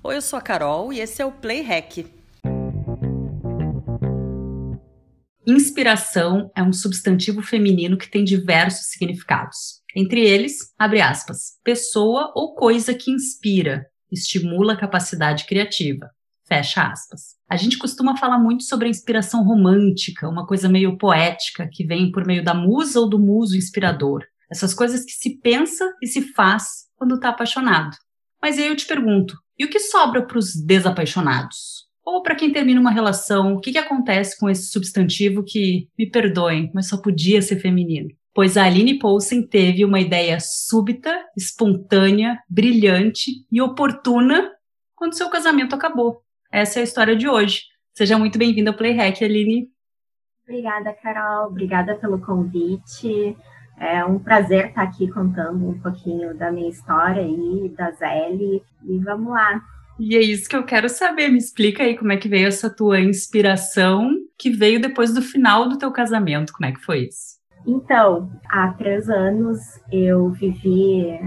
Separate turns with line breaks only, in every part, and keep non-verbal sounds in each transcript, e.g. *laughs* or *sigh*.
Oi, eu sou a Carol e esse é o Play Hack. Inspiração é um substantivo feminino que tem diversos significados. Entre eles, abre aspas, pessoa ou coisa que inspira, estimula a capacidade criativa. Fecha aspas. A gente costuma falar muito sobre a inspiração romântica, uma coisa meio poética que vem por meio da musa ou do muso inspirador. Essas coisas que se pensa e se faz quando está apaixonado. Mas aí eu te pergunto, e o que sobra para os desapaixonados? Ou para quem termina uma relação, o que, que acontece com esse substantivo que, me perdoem, mas só podia ser feminino? Pois a Aline Poulsen teve uma ideia súbita, espontânea, brilhante e oportuna quando seu casamento acabou. Essa é a história de hoje. Seja muito bem-vinda ao Playhack, Aline.
Obrigada, Carol. Obrigada pelo convite. É um prazer estar aqui contando um pouquinho da minha história e da Zélia. E vamos lá.
E é isso que eu quero saber. Me explica aí como é que veio essa tua inspiração que veio depois do final do teu casamento. Como é que foi isso?
Então, há três anos eu vivi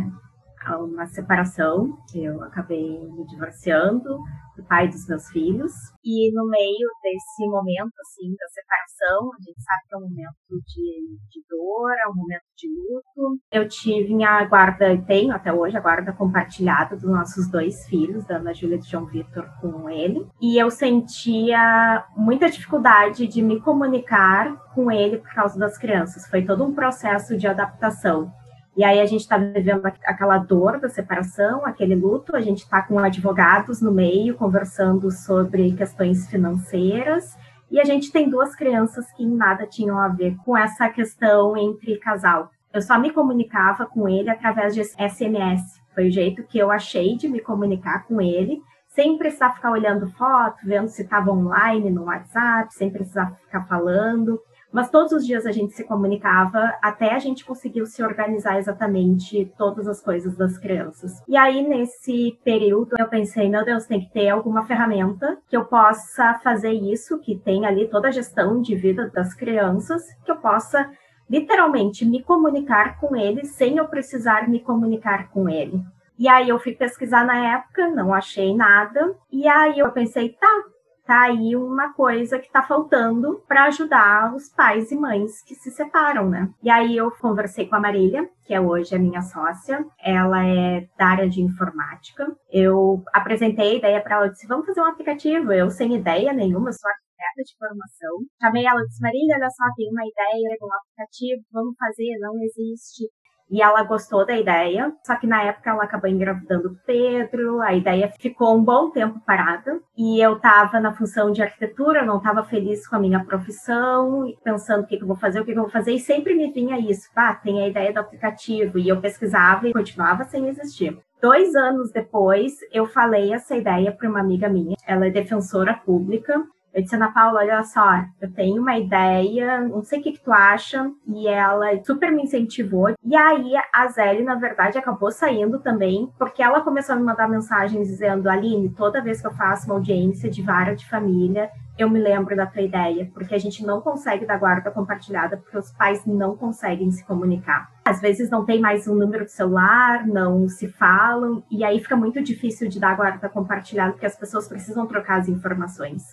uma separação. Eu acabei me divorciando do pai dos meus filhos. E no meio desse momento, assim, da separação, a gente sabe que é um momento de, de dor, é um momento de luto. Eu tive a guarda, e tenho até hoje, a guarda compartilhada dos nossos dois filhos, da Ana Júlia e do João Vitor, com ele. E eu sentia muita dificuldade de me comunicar com ele por causa das crianças. Foi todo um processo de adaptação. E aí a gente está vivendo aquela dor da separação, aquele luto, a gente está com advogados no meio conversando sobre questões financeiras, e a gente tem duas crianças que nada tinham a ver com essa questão entre casal. Eu só me comunicava com ele através de SMS. Foi o jeito que eu achei de me comunicar com ele, sem precisar ficar olhando foto, vendo se estava online no WhatsApp, sem precisar ficar falando. Mas todos os dias a gente se comunicava até a gente conseguiu se organizar exatamente todas as coisas das crianças. E aí, nesse período, eu pensei, meu Deus, tem que ter alguma ferramenta que eu possa fazer isso, que tem ali toda a gestão de vida das crianças, que eu possa literalmente me comunicar com ele sem eu precisar me comunicar com ele. E aí eu fui pesquisar na época, não achei nada. E aí eu pensei, tá, tá aí uma coisa que tá faltando para ajudar os pais e mães que se separam, né? E aí eu conversei com a Marília, que é hoje a minha sócia, ela é da área de informática. Eu apresentei a ideia para ela, disse: "Vamos fazer um aplicativo". Eu sem ideia nenhuma, só arquiteta de formação. Chamei ela e disse: "Marília, olha só, tem uma ideia de um aplicativo, vamos fazer, não existe e ela gostou da ideia, só que na época ela acabou engravidando o Pedro, a ideia ficou um bom tempo parada, e eu estava na função de arquitetura, não estava feliz com a minha profissão, pensando o que, que, eu vou fazer, o que, que, eu vou fazer, e sempre me vinha isso, ah, tem a ideia do aplicativo, e eu pesquisava e continuava sem existir. Dois anos depois, eu falei essa ideia para uma amiga minha, ela é defensora pública, eu disse, Ana Paula, olha só, eu tenho uma ideia, não sei o que, que tu acha. E ela super me incentivou. E aí a Zélia, na verdade, acabou saindo também, porque ela começou a me mandar mensagens dizendo, Aline, toda vez que eu faço uma audiência de vara de família, eu me lembro da tua ideia, porque a gente não consegue dar guarda compartilhada, porque os pais não conseguem se comunicar. Às vezes não tem mais um número de celular, não se falam, e aí fica muito difícil de dar guarda compartilhada, porque as pessoas precisam trocar as informações.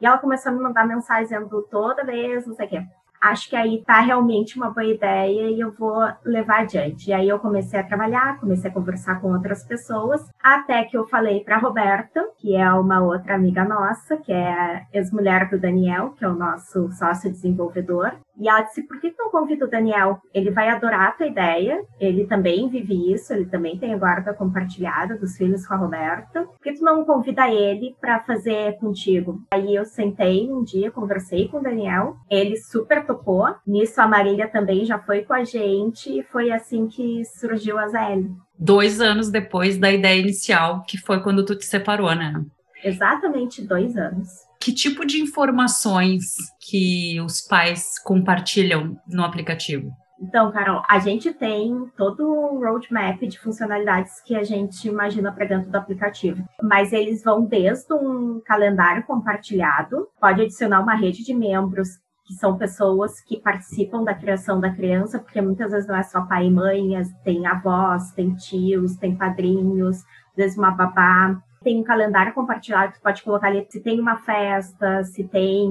E ela começou a me mandar mensagem dizendo toda vez, não sei o quê. Acho que aí tá realmente uma boa ideia e eu vou levar adiante. E aí eu comecei a trabalhar, comecei a conversar com outras pessoas, até que eu falei para Roberta, que é uma outra amiga nossa, que é ex-mulher do Daniel, que é o nosso sócio desenvolvedor. E ela disse: por que tu não convida o Daniel? Ele vai adorar a tua ideia. Ele também vive isso, ele também tem a guarda compartilhada dos filhos com a Roberta. Por que tu não convida ele para fazer contigo? Aí eu sentei um dia, conversei com o Daniel, ele super topou. Nisso a Marília também já foi com a gente e foi assim que surgiu a ZL.
Dois anos depois da ideia inicial, que foi quando tu te separou, né?
Exatamente dois anos
que tipo de informações que os pais compartilham no aplicativo?
Então, Carol, a gente tem todo um roadmap de funcionalidades que a gente imagina para dentro do aplicativo. Mas eles vão desde um calendário compartilhado, pode adicionar uma rede de membros que são pessoas que participam da criação da criança, porque muitas vezes não é só pai e mãe, tem avós, tem tios, tem padrinhos, às vezes uma babá Tem um calendário compartilhado, tu pode colocar ali se tem uma festa, se tem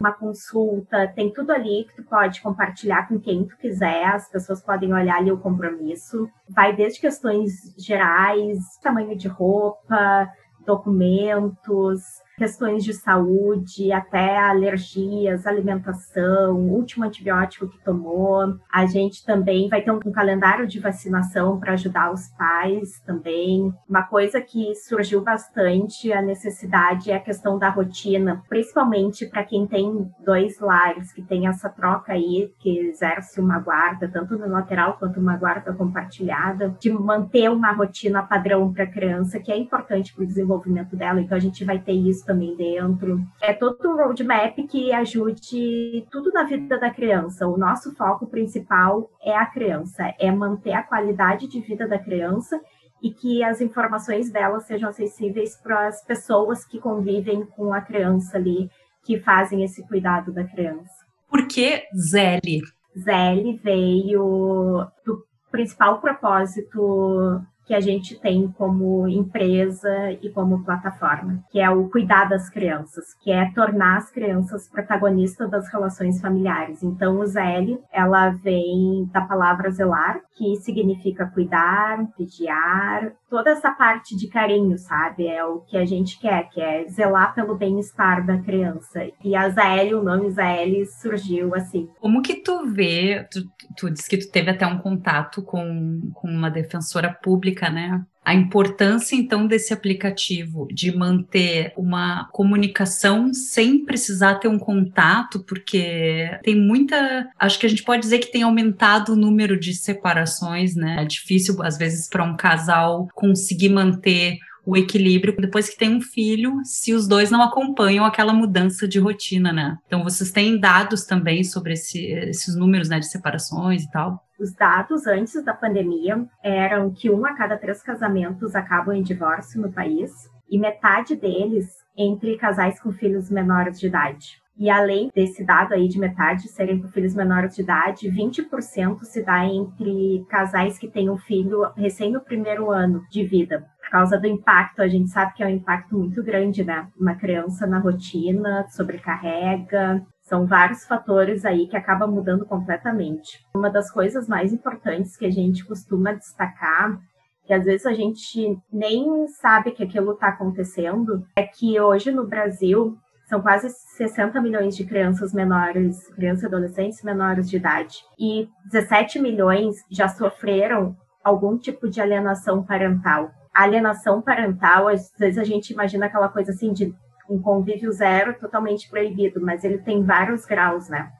uma consulta, tem tudo ali que tu pode compartilhar com quem tu quiser, as pessoas podem olhar ali o compromisso. Vai desde questões gerais, tamanho de roupa, documentos, questões de saúde, até alergias, alimentação, último antibiótico que tomou. A gente também vai ter um, calendário de vacinação para ajudar os pais também. Uma coisa que surgiu bastante a necessidade é a questão da rotina, principalmente para quem tem dois lares, que tem essa troca aí, que exerce uma guarda, tanto no lateral quanto uma guarda compartilhada, de manter uma rotina padrão para a criança, que é importante para o desenvolvimento dela. Então a gente vai ter isso também dentro. É todo um roadmap que ajude tudo na vida da criança. O nosso foco principal é a criança, é manter a qualidade de vida da criança e que as informações dela sejam acessíveis para as pessoas que convivem com a criança ali, que fazem esse cuidado da criança.
Por que Zeli?
Zeli veio do principal propósito que a gente tem como empresa e como plataforma, que é o cuidar das crianças, que é tornar as crianças protagonistas das relações familiares. Então, o ZL, ela vem da palavra zelar, que significa cuidar, vigiar, toda essa parte de carinho, sabe? É o que a gente quer, que é zelar pelo bem-estar da criança. E a ZL, o nome ZL surgiu assim.
Como que tu vê, tu, tu disse que tu teve até um contato com, com uma defensora pública, né? A importância, então, desse aplicativo de manter uma comunicação sem precisar ter um contato, porque tem muita. Acho que a gente pode dizer que tem aumentado o número de separações, né? É difícil, às vezes, para um casal conseguir manter o equilíbrio depois que tem um filho, se os dois não acompanham aquela mudança de rotina, né? Então, vocês têm dados também sobre esse, esses números, né, de separações e tal?
Os dados antes da pandemia eram que um a cada três casamentos acabam em divórcio no país e metade deles entre casais com filhos menores de idade. E além desse dado aí de metade serem com filhos menores de idade, 20% se dá entre casais que têm um filho recém no primeiro ano de vida por causa do impacto, a gente sabe que é um impacto muito grande, né? Uma criança na rotina, sobrecarrega, são vários fatores aí que acabam mudando completamente. Uma das coisas mais importantes que a gente costuma destacar, que às vezes a gente nem sabe que aquilo está acontecendo, é que hoje no Brasil são quase 60 milhões de crianças menores, crianças e adolescentes menores de idade, e 17 milhões já sofreram algum tipo de alienação parental alienação parental, às vezes a gente imagina aquela coisa assim de um convívio zero totalmente proibido, mas ele tem vários graus, né?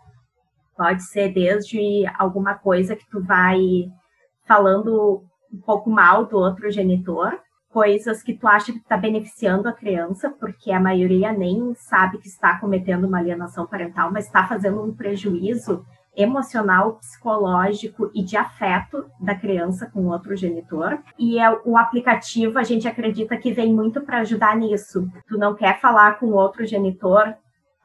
Pode ser desde alguma coisa que tu vai falando um pouco mal do outro genitor, coisas que tu acha que está beneficiando a criança, porque a maioria nem sabe que está cometendo uma alienação parental, mas está fazendo um prejuízo emocional, psicológico e de afeto da criança com outro genitor. E é, o aplicativo a gente acredita que vem muito para ajudar nisso. Tu não quer falar com outro genitor,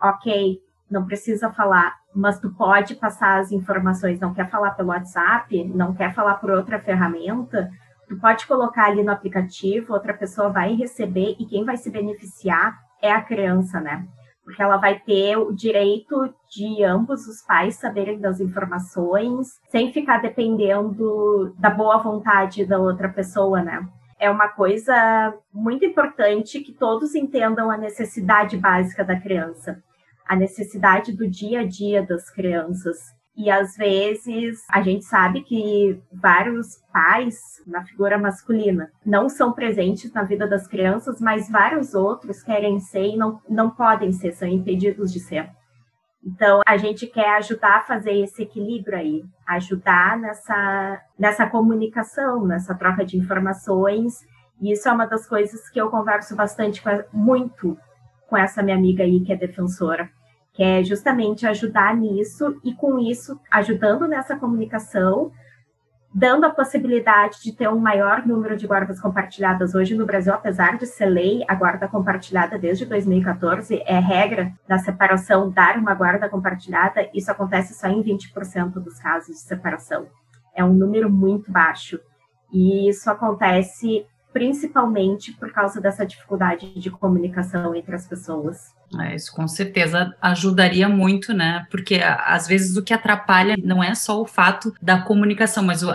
ok, não precisa falar, mas tu pode passar as informações. Não quer falar pelo WhatsApp, não quer falar por outra ferramenta, tu pode colocar ali no aplicativo, outra pessoa vai receber e quem vai se beneficiar é a criança, né? porque ela vai ter o direito de ambos os pais saberem das informações, sem ficar dependendo da boa vontade da outra pessoa, né? É uma coisa muito importante que todos entendam a necessidade básica da criança, a necessidade do dia a dia das crianças. E às vezes a gente sabe que vários pais na figura masculina não são presentes na vida das crianças, mas vários outros querem ser e não, não podem ser, são impedidos de ser. Então, a gente quer ajudar a fazer esse equilíbrio aí, ajudar nessa, nessa comunicação, nessa troca de informações. E isso é uma das coisas que eu converso bastante, muito com essa minha amiga aí, que é defensora que é justamente ajudar nisso e com isso ajudando nessa comunicação, dando a possibilidade de ter um maior número de guardas compartilhadas hoje no Brasil, apesar de ser lei, a guarda compartilhada desde 2014 é regra da separação dar uma guarda compartilhada, isso acontece só em 20% dos casos de separação. É um número muito baixo. E isso acontece principalmente por causa dessa dificuldade de comunicação entre as pessoas.
É, isso com certeza ajudaria muito, né? Porque às vezes o que atrapalha não é só o fato da comunicação, mas o,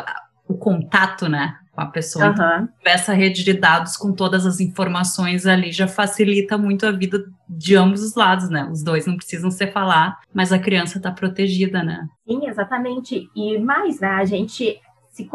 o contato, né? Com a pessoa. Uhum. Então, essa rede de dados com todas as informações ali já facilita muito a vida de ambos os lados, né? Os dois não precisam se falar, mas a criança está protegida, né?
Sim, exatamente. E mais, né? A gente se,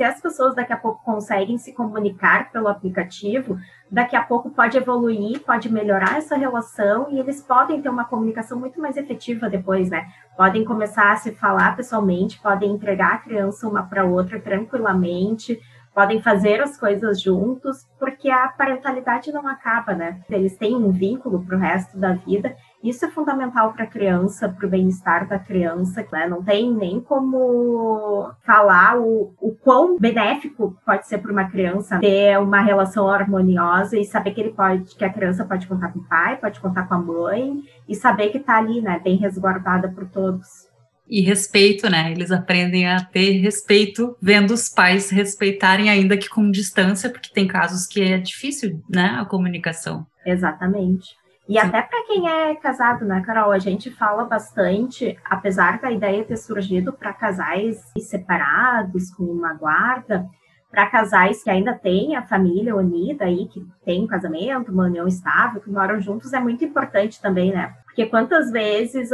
se as pessoas daqui a pouco conseguem se comunicar pelo aplicativo, daqui a pouco pode evoluir, pode melhorar essa relação e eles podem ter uma comunicação muito mais efetiva depois, né? Podem começar a se falar pessoalmente, podem entregar a criança uma para outra tranquilamente, podem fazer as coisas juntos, porque a parentalidade não acaba, né? Eles têm um vínculo para o resto da vida. Isso é fundamental para a criança, para o bem-estar da criança, né? Não tem nem como falar o, o quão benéfico pode ser para uma criança ter uma relação harmoniosa e saber que ele pode, que a criança pode contar com o pai, pode contar com a mãe e saber que está ali, né? Bem resguardada por todos
e respeito, né? Eles aprendem a ter respeito vendo os pais respeitarem, ainda que com distância, porque tem casos que é difícil, né? A comunicação.
Exatamente. E até para quem é casado, né, Carol? A gente fala bastante, apesar da ideia ter surgido para casais separados, com uma guarda, para casais que ainda têm a família unida aí, que tem um casamento, uma união estável, que moram juntos, é muito importante também, né? Porque quantas vezes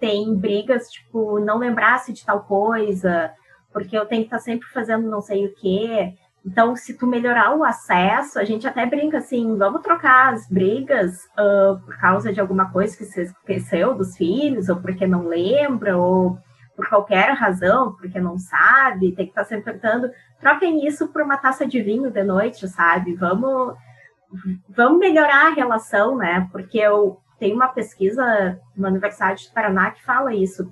tem brigas, tipo, não lembrasse de tal coisa, porque eu tenho que estar tá sempre fazendo não sei o quê. Então, se tu melhorar o acesso, a gente até brinca assim, vamos trocar as brigas uh, por causa de alguma coisa que você esqueceu dos filhos, ou porque não lembra, ou por qualquer razão, porque não sabe, tem que estar tá sempre perguntando. Troquem isso por uma taça de vinho de noite, sabe? Vamos, vamos melhorar a relação, né? Porque eu, tem uma pesquisa na Universidade do Paraná que fala isso,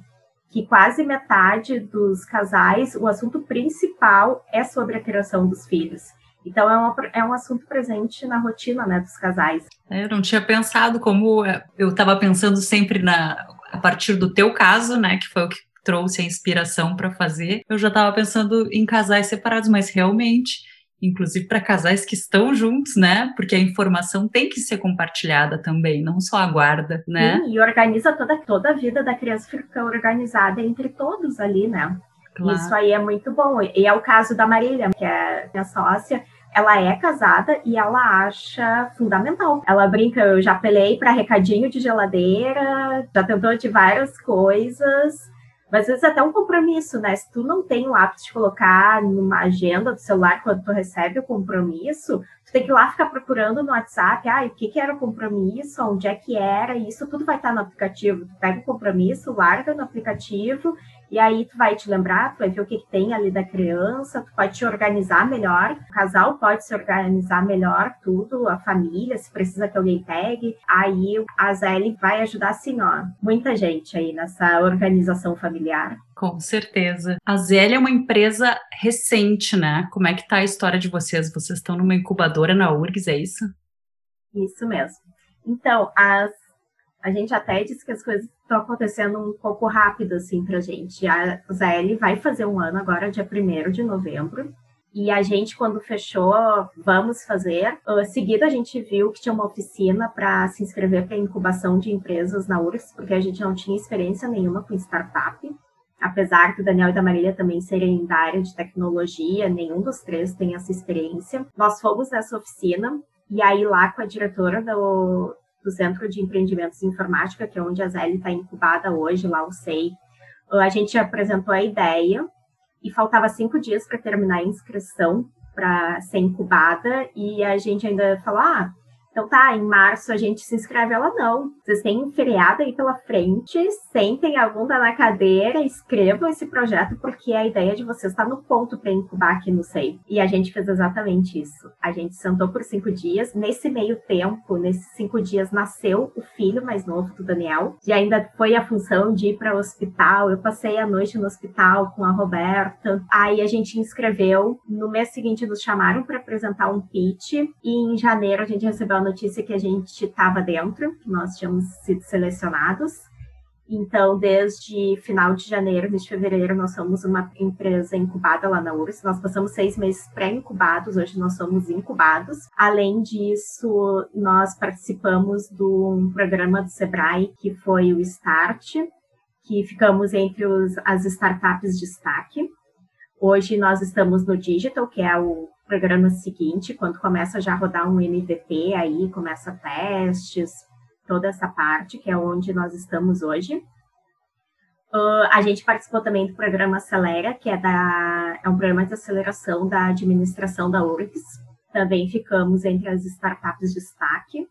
que quase metade dos casais, o assunto principal é sobre a criação dos filhos. Então é, uma, é um assunto presente na rotina né, dos casais.
É, eu não tinha pensado como é, eu estava pensando sempre na a partir do teu caso, né, que foi o que trouxe a inspiração para fazer. Eu já estava pensando em casais separados, mas realmente inclusive para casais que estão juntos, né? Porque a informação tem que ser compartilhada também, não só a guarda, né?
Sim, e organiza toda, toda a vida da criança fica organizada entre todos ali, né? Claro. Isso aí é muito bom. E é o caso da Marília, que é minha sócia. Ela é casada e ela acha fundamental. Ela brinca, eu já apelei para recadinho de geladeira, já tentou de várias coisas mas às vezes é até um compromisso, né? Se tu não tem o hábito de colocar numa agenda do celular quando tu recebe o compromisso, tu tem que ir lá ficar procurando no WhatsApp, ah, o que, que era o compromisso, onde é que era, isso tudo vai estar no aplicativo. Tu pega o compromisso, larga no aplicativo e aí tu vai te lembrar, tu vai ver o que, que tem ali da criança, tu pode te organizar melhor, o casal pode se organizar melhor, tudo, a família, se precisa que alguém pegue. Aí a Zeli vai ajudar assim, ó, muita gente aí nessa organização familiar.
Com certeza. A Zélia é uma empresa recente, né? Como é que tá a história de vocês? Vocês estão numa incubadora na URGS, é isso?
Isso mesmo. Então, as a gente até disse que as coisas estão acontecendo um pouco rápido, assim, pra gente. A ZL vai fazer um ano agora, dia 1 de novembro. E a gente, quando fechou, vamos fazer. Uh, seguida, a gente viu que tinha uma oficina para se inscrever para incubação de empresas na URSS, porque a gente não tinha experiência nenhuma com startup. Apesar que o Daniel e da Marília também serem da área de tecnologia, nenhum dos três tem essa experiência. Nós fomos nessa oficina, e aí lá com a diretora do, do Centro de Empreendimentos em Informática, que é onde a Zélia está incubada hoje, lá o SEI. A gente apresentou a ideia e faltava cinco dias para terminar a inscrição para ser incubada e a gente ainda falou, ah, então tá, em março a gente se inscreve. Ela não. Vocês têm feriado aí pela frente, sentem a bunda na cadeira, escrevam esse projeto, porque a ideia de vocês está no ponto para incubar aqui no SEI. E a gente fez exatamente isso. A gente sentou por cinco dias. Nesse meio tempo, nesses cinco dias, nasceu o filho mais novo do Daniel. E ainda foi a função de ir para o hospital. Eu passei a noite no hospital com a Roberta. Aí a gente inscreveu. No mês seguinte, nos chamaram para apresentar um pitch. E em janeiro a gente recebeu notícia que a gente estava dentro, que nós tínhamos sido selecionados. Então, desde final de janeiro, de fevereiro, nós somos uma empresa incubada lá na URSS. Nós passamos seis meses pré-incubados, hoje nós somos incubados. Além disso, nós participamos de um programa do Sebrae, que foi o START, que ficamos entre os, as startups de destaque. Hoje nós estamos no Digital, que é o programa seguinte, quando começa já a rodar um MVP, aí começa testes, toda essa parte, que é onde nós estamos hoje. Uh, a gente participou também do programa Acelera, que é, da, é um programa de aceleração da administração da URGS. Também ficamos entre as startups de destaque.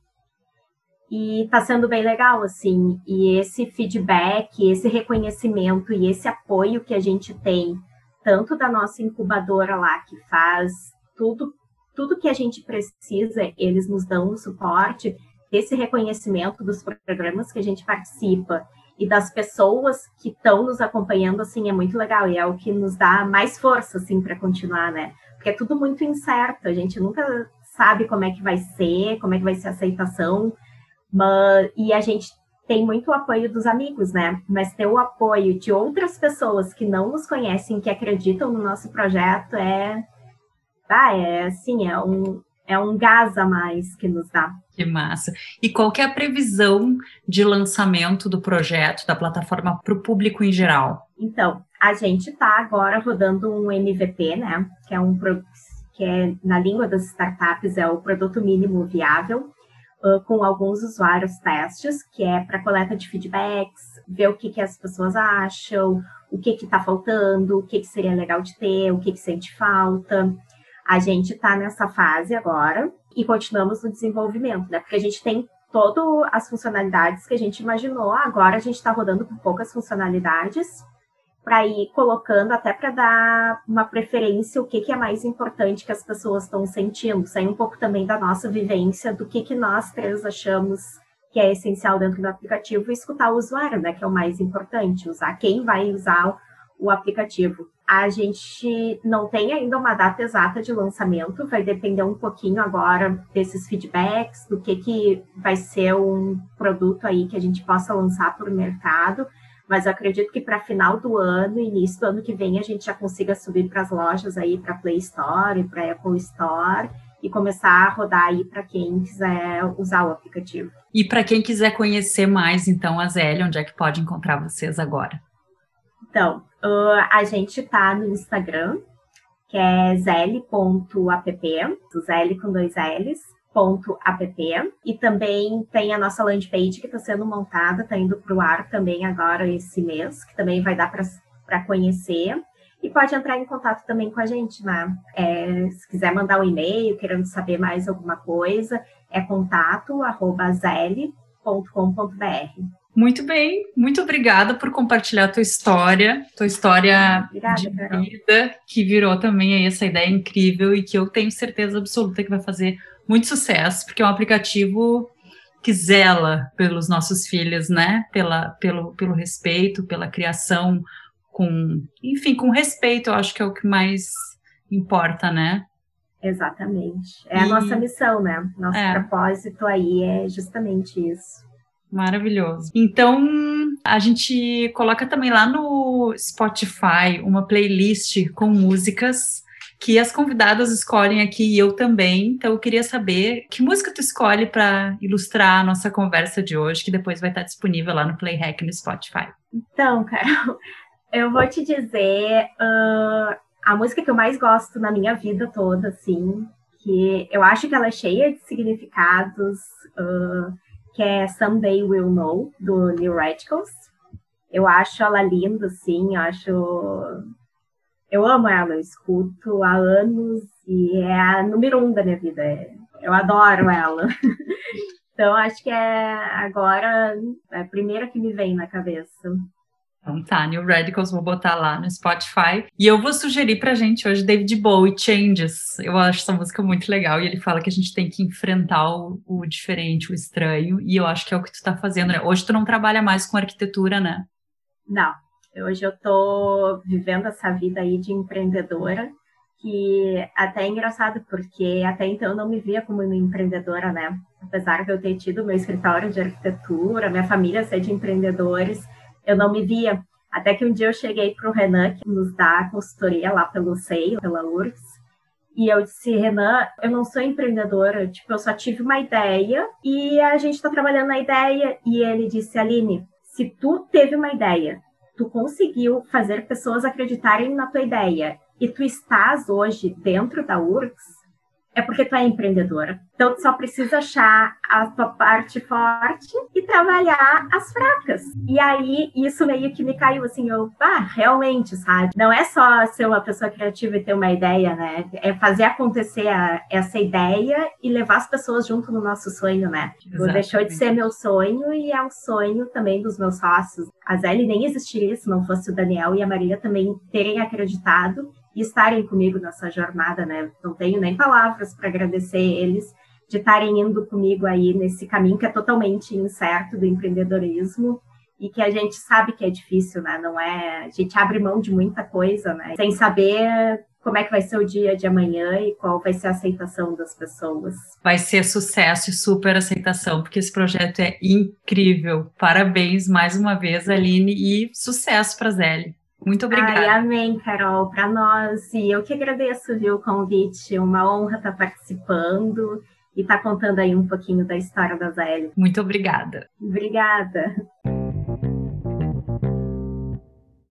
E está sendo bem legal, assim. E esse feedback, esse reconhecimento e esse apoio que a gente tem, tanto da nossa incubadora lá, que faz tudo, tudo que a gente precisa, eles nos dão o suporte, esse reconhecimento dos programas que a gente participa e das pessoas que estão nos acompanhando, assim, é muito legal e é o que nos dá mais força, assim, para continuar, né? Porque é tudo muito incerto, a gente nunca sabe como é que vai ser, como é que vai ser a aceitação, mas, e a gente tem muito apoio dos amigos, né? Mas ter o apoio de outras pessoas que não nos conhecem, que acreditam no nosso projeto, é, ah, é assim, é um, é um gás a mais que nos dá.
Que massa. E qual que é a previsão de lançamento do projeto, da plataforma para o público em geral?
Então, a gente está agora rodando um MVP, né? Que é um que é na língua das startups é o produto mínimo viável, uh, com alguns usuários testes, que é para coleta de feedbacks, ver o que, que as pessoas acham, o que está faltando, o que, que seria legal de ter, o que, que sente falta. A gente está nessa fase agora e continuamos no desenvolvimento, né? Porque a gente tem todas as funcionalidades que a gente imaginou, agora a gente está rodando com poucas funcionalidades para ir colocando até para dar uma preferência o que, que é mais importante que as pessoas estão sentindo, sair um pouco também da nossa vivência, do que, que nós três achamos que é essencial dentro do aplicativo e escutar o usuário, né, que é o mais importante, usar quem vai usar o aplicativo. A gente não tem ainda uma data exata de lançamento, vai depender um pouquinho agora desses feedbacks, do que, que vai ser um produto aí que a gente possa lançar para o mercado, mas acredito que para final do ano, início do ano que vem, a gente já consiga subir para as lojas aí, para Play Store e para Apple Store, e começar a rodar aí para quem quiser usar o aplicativo.
E para quem quiser conhecer mais, então, a Zélia, onde é que pode encontrar vocês agora?
Então, uh, a gente tá no Instagram, que é zl.app, zl com dois L's, ponto app, e também tem a nossa landing page que está sendo montada, está indo para o ar também agora esse mês, que também vai dar para conhecer. E pode entrar em contato também com a gente, né? É, se quiser mandar um e-mail, querendo saber mais alguma coisa, é contato arroba
muito bem, muito obrigada por compartilhar a tua história, tua história
obrigada,
de vida, que virou também aí essa ideia incrível e que eu tenho certeza absoluta que vai fazer muito sucesso, porque é um aplicativo que zela pelos nossos filhos, né? Pela, pelo, pelo respeito, pela criação com, enfim, com respeito, eu acho que é o que mais importa, né?
Exatamente. É e... a nossa missão, né? Nosso é. propósito aí é justamente isso.
Maravilhoso. Então, a gente coloca também lá no Spotify uma playlist com músicas que as convidadas escolhem aqui e eu também. Então, eu queria saber que música tu escolhe para ilustrar a nossa conversa de hoje, que depois vai estar disponível lá no Playhack no Spotify.
Então, Carol, *laughs* eu vou te dizer uh, a música que eu mais gosto na minha vida toda, assim, que eu acho que ela é cheia de significados. Uh, que é Someday We'll Know, do New Radicals. Eu acho ela linda, assim, eu acho. Eu amo ela, eu escuto há anos e é a número um da minha vida. Eu adoro ela. *laughs* então, acho que é agora é a primeira que me vem na cabeça.
Então tá, New Radicals, vou botar lá no Spotify. E eu vou sugerir pra gente hoje David Bowie, Changes. Eu acho essa música muito legal e ele fala que a gente tem que enfrentar o, o diferente, o estranho. E eu acho que é o que tu tá fazendo, né? Hoje tu não trabalha mais com arquitetura, né?
Não. Hoje eu tô vivendo essa vida aí de empreendedora, que até é engraçado, porque até então eu não me via como uma empreendedora, né? Apesar de eu ter tido meu escritório de arquitetura, minha família ser de empreendedores, eu não me via. Até que um dia eu cheguei para o Renan, que nos dá consultoria lá pelo SEI, pela URGS, e eu disse, Renan, eu não sou empreendedora, tipo, eu só tive uma ideia e a gente está trabalhando na ideia. E ele disse, Aline, se tu teve uma ideia, tu conseguiu fazer pessoas acreditarem na tua ideia e tu estás hoje dentro da URGS, é porque tu é empreendedora. Então, tu só precisa achar a tua parte forte e trabalhar as fracas. E aí, isso meio que me caiu assim, eu, ah, realmente, sabe? Não é só ser uma pessoa criativa e ter uma ideia, né? É fazer acontecer a, essa ideia e levar as pessoas junto no nosso sonho, né? Tipo, deixou de ser meu sonho e é o sonho também dos meus sócios. A Zélia nem existiria se não fosse o Daniel e a Maria também terem acreditado e estarem comigo nessa jornada, né? Não tenho nem palavras para agradecer eles de estarem indo comigo aí nesse caminho que é totalmente incerto do empreendedorismo e que a gente sabe que é difícil, né? Não é, a gente abre mão de muita coisa, né? Sem saber como é que vai ser o dia de amanhã e qual vai ser a aceitação das pessoas.
Vai ser sucesso e super aceitação, porque esse projeto é incrível. Parabéns mais uma vez, Aline, e sucesso para Zélia. Muito obrigada.
Ai, amém, Carol, para nós. E eu que agradeço, viu, o convite. Uma honra estar participando e estar contando aí um pouquinho da história da Zélia.
Muito obrigada.
Obrigada.